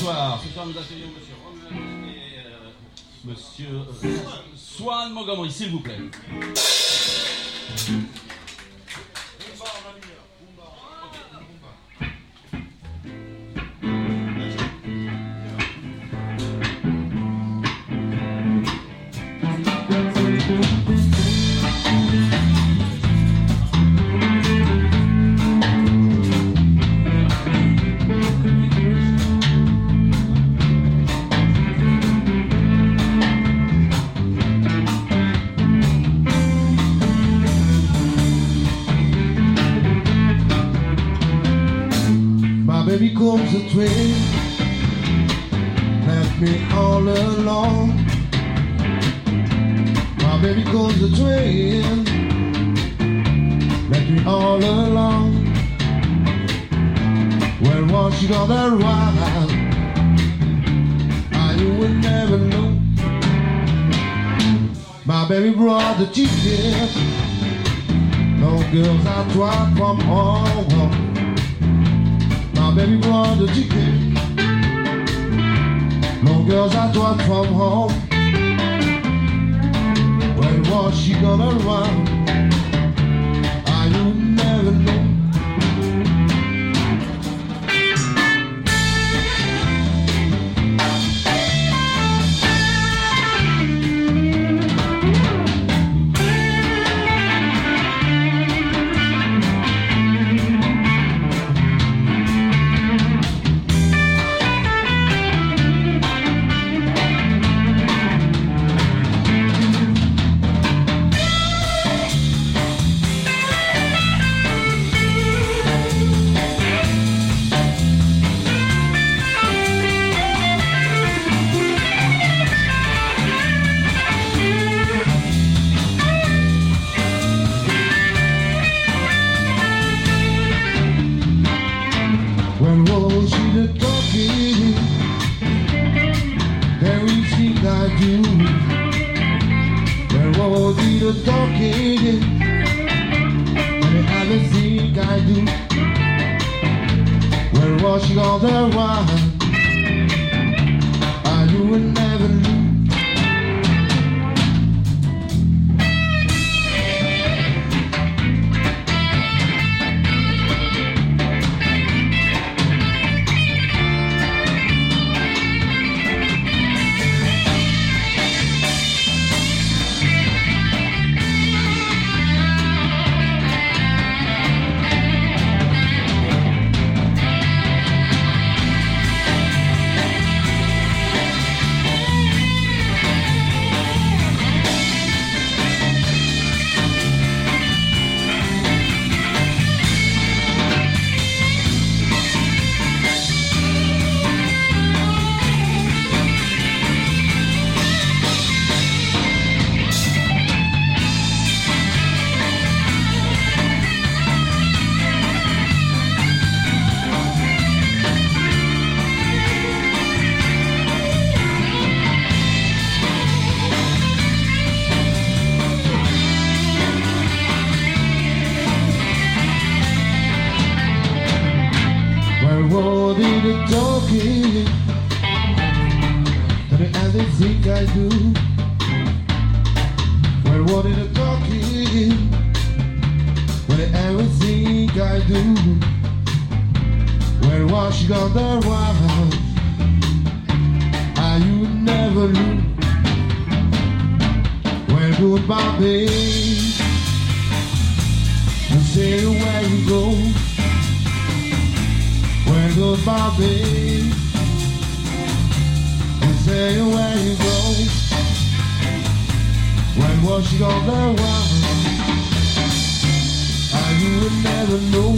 soir. Ce soir, nous accueillons Monsieur Romuald et euh, Monsieur euh, Swan Montgomery, s'il vous plaît. Comes a train, left me all alone. My baby comes a train, left me all alone. Where was she gonna ride? I will never know. My baby brought the chicken. No girls I tried from home. My baby the chicken. No girls I brought from home. When was she gonna run? She the talking? And everything I do. When was she on the run? Was the talking? And everything I do. Where was the talking? When everything I do. Where was she gonna run? Are you never lose? Where goodbye, babe? You say where you go. Goodbye, babe? You say where you go. When was she gonna run? I you would never know.